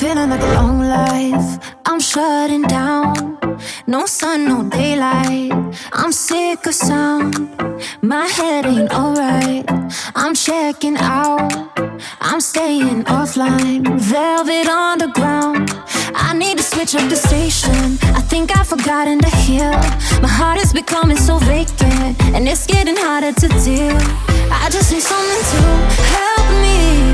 Feeling like a long life. I'm shutting down. No sun, no daylight. I'm sick of sound. My head ain't alright. I'm checking out. I'm staying offline. Velvet underground. I need to switch up the station. I think I've forgotten to heal. My heart is becoming so vacant. And it's getting harder to deal. I just need someone to help me.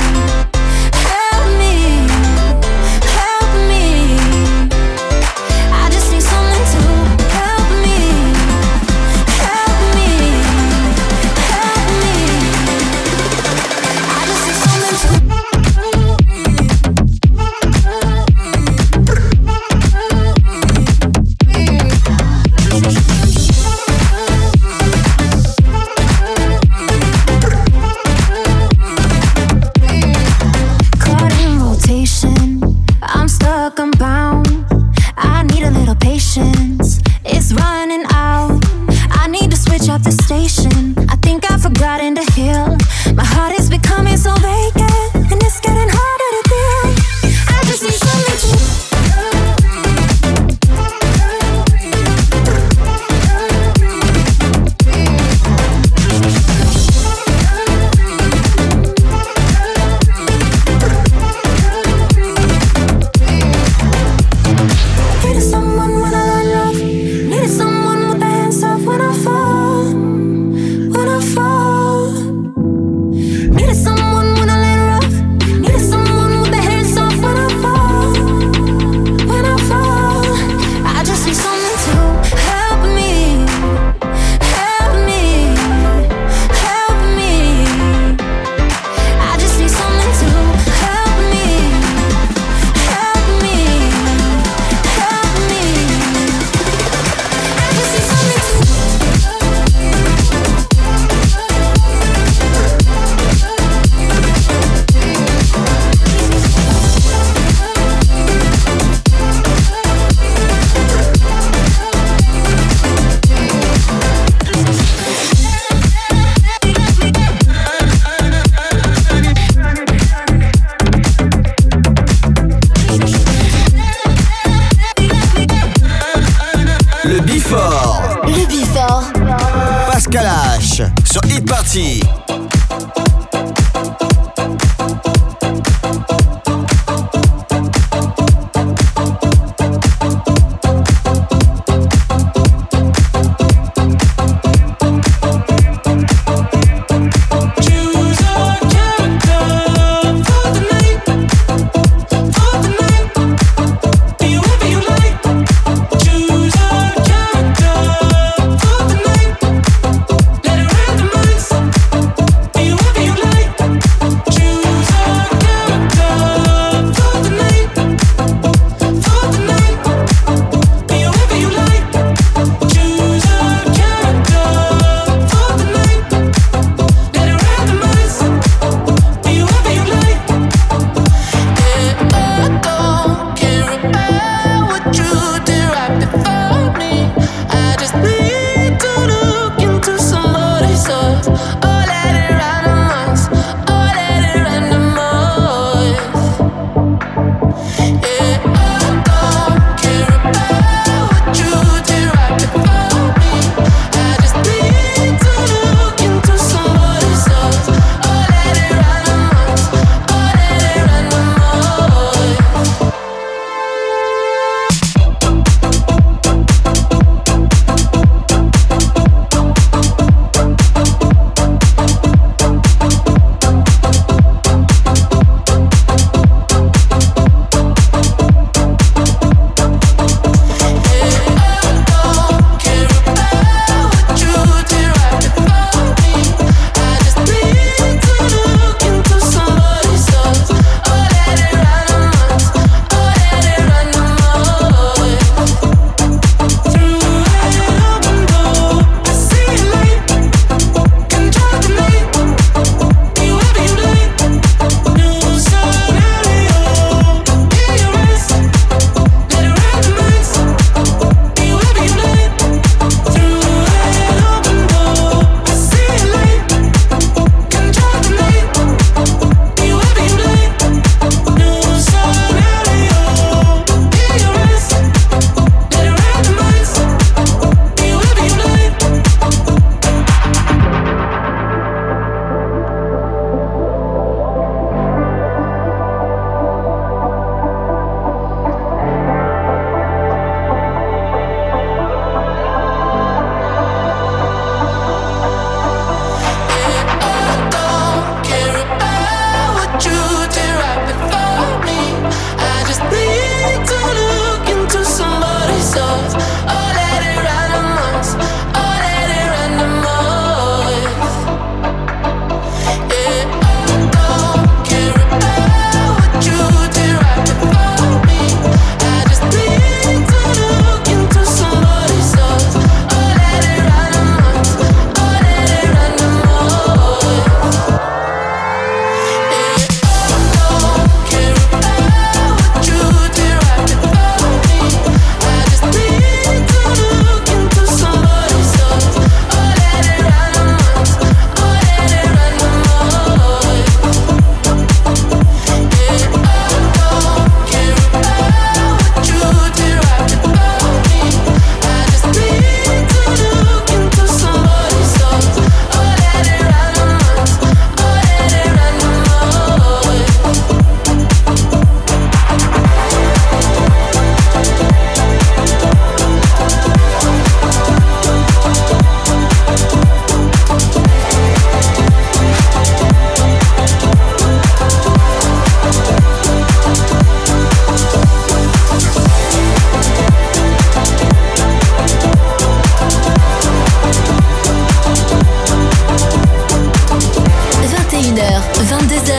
22h.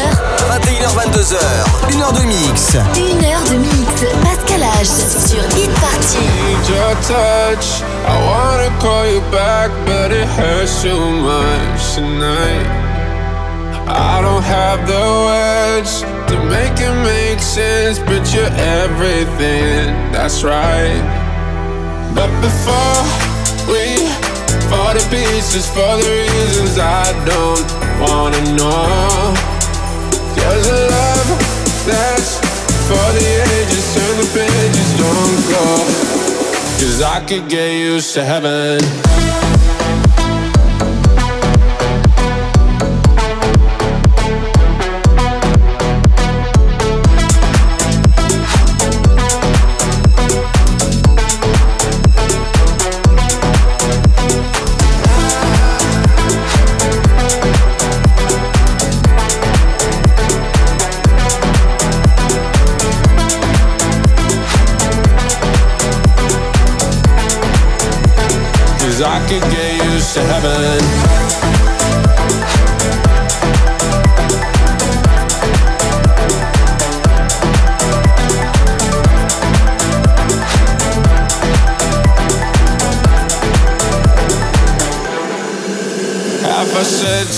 21h, 22h. Une heure de mix. Une heure de mix. Pascal H sur Hit Party. need your touch. I wanna call you back, but it hurts too much tonight. I don't have the words to make it make sense, but you're everything. That's right. But before we fall to pieces for the reasons I don't wanna know. There's a love that's for the ages, turn the pages, don't go. Cause I could get used to heaven.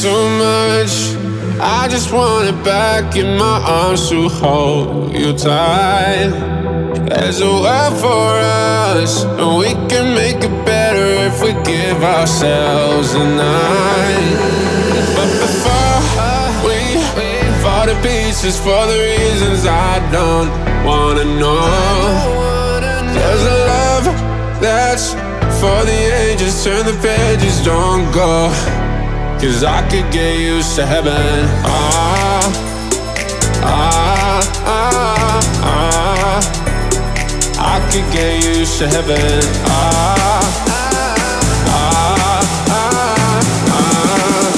Too much? I just want it back in my arms to hold you tight. There's a world for us, and we can make it better if we give ourselves a night. But before we fall to pieces for the reasons I don't wanna know, there's a love that's for the ages. Turn the pages, don't go. Cause I could get used to heaven. Ah, ah, ah, ah. I could get used to heaven. Ah, ah, ah, ah.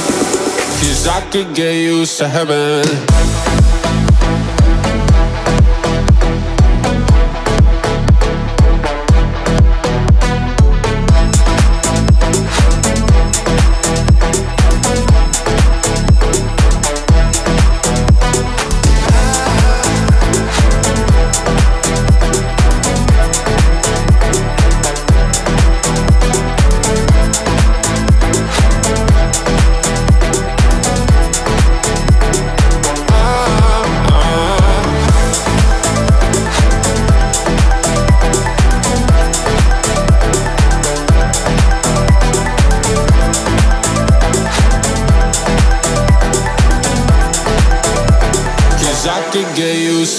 Cause I could get used to heaven.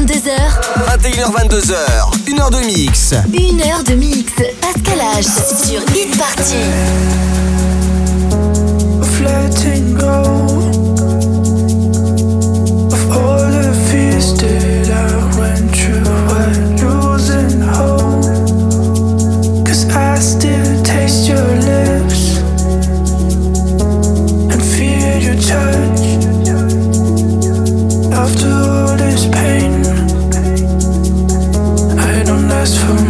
22h. 21h22h. 1h de mix. 1h de mix. Pascal H sur Hit Party. Floating gold of all the fears that I just for me.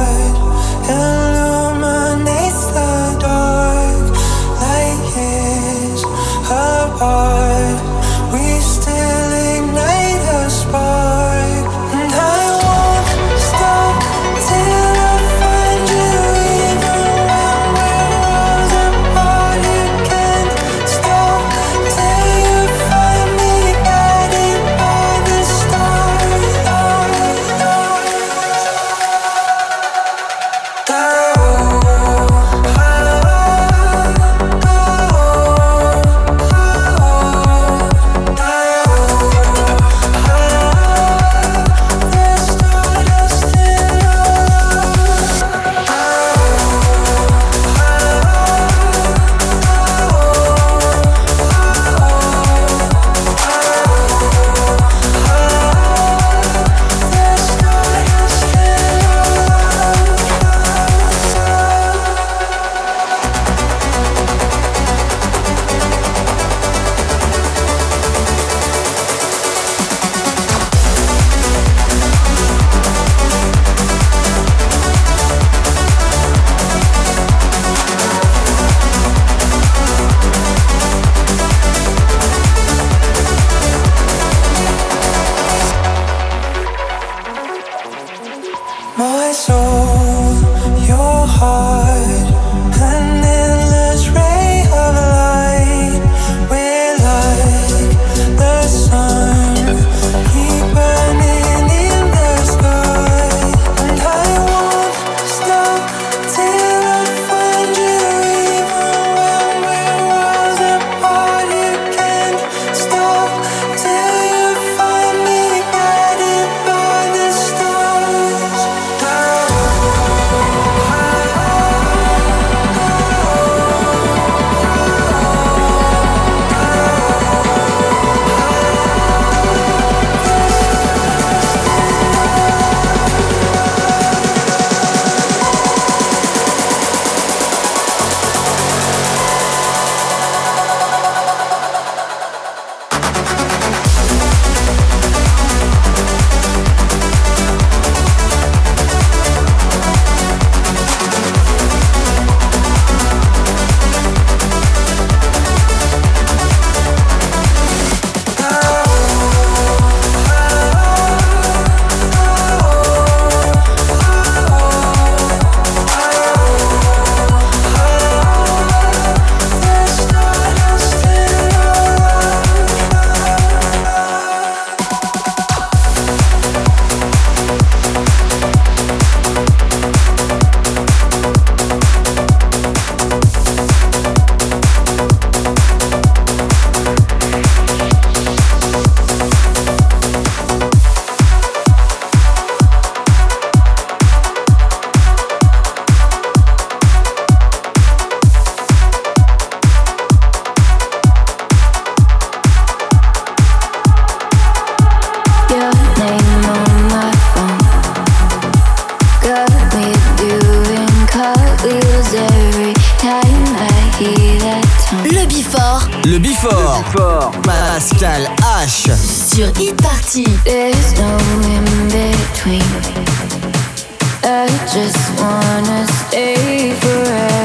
Before. Le Before. Le Before. Pascal H. Sur e Party. There's no in between. I just wanna stay forever.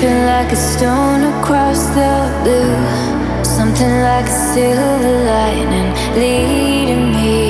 Dripping like a stone across the blue. Something like a silver lightning leading me.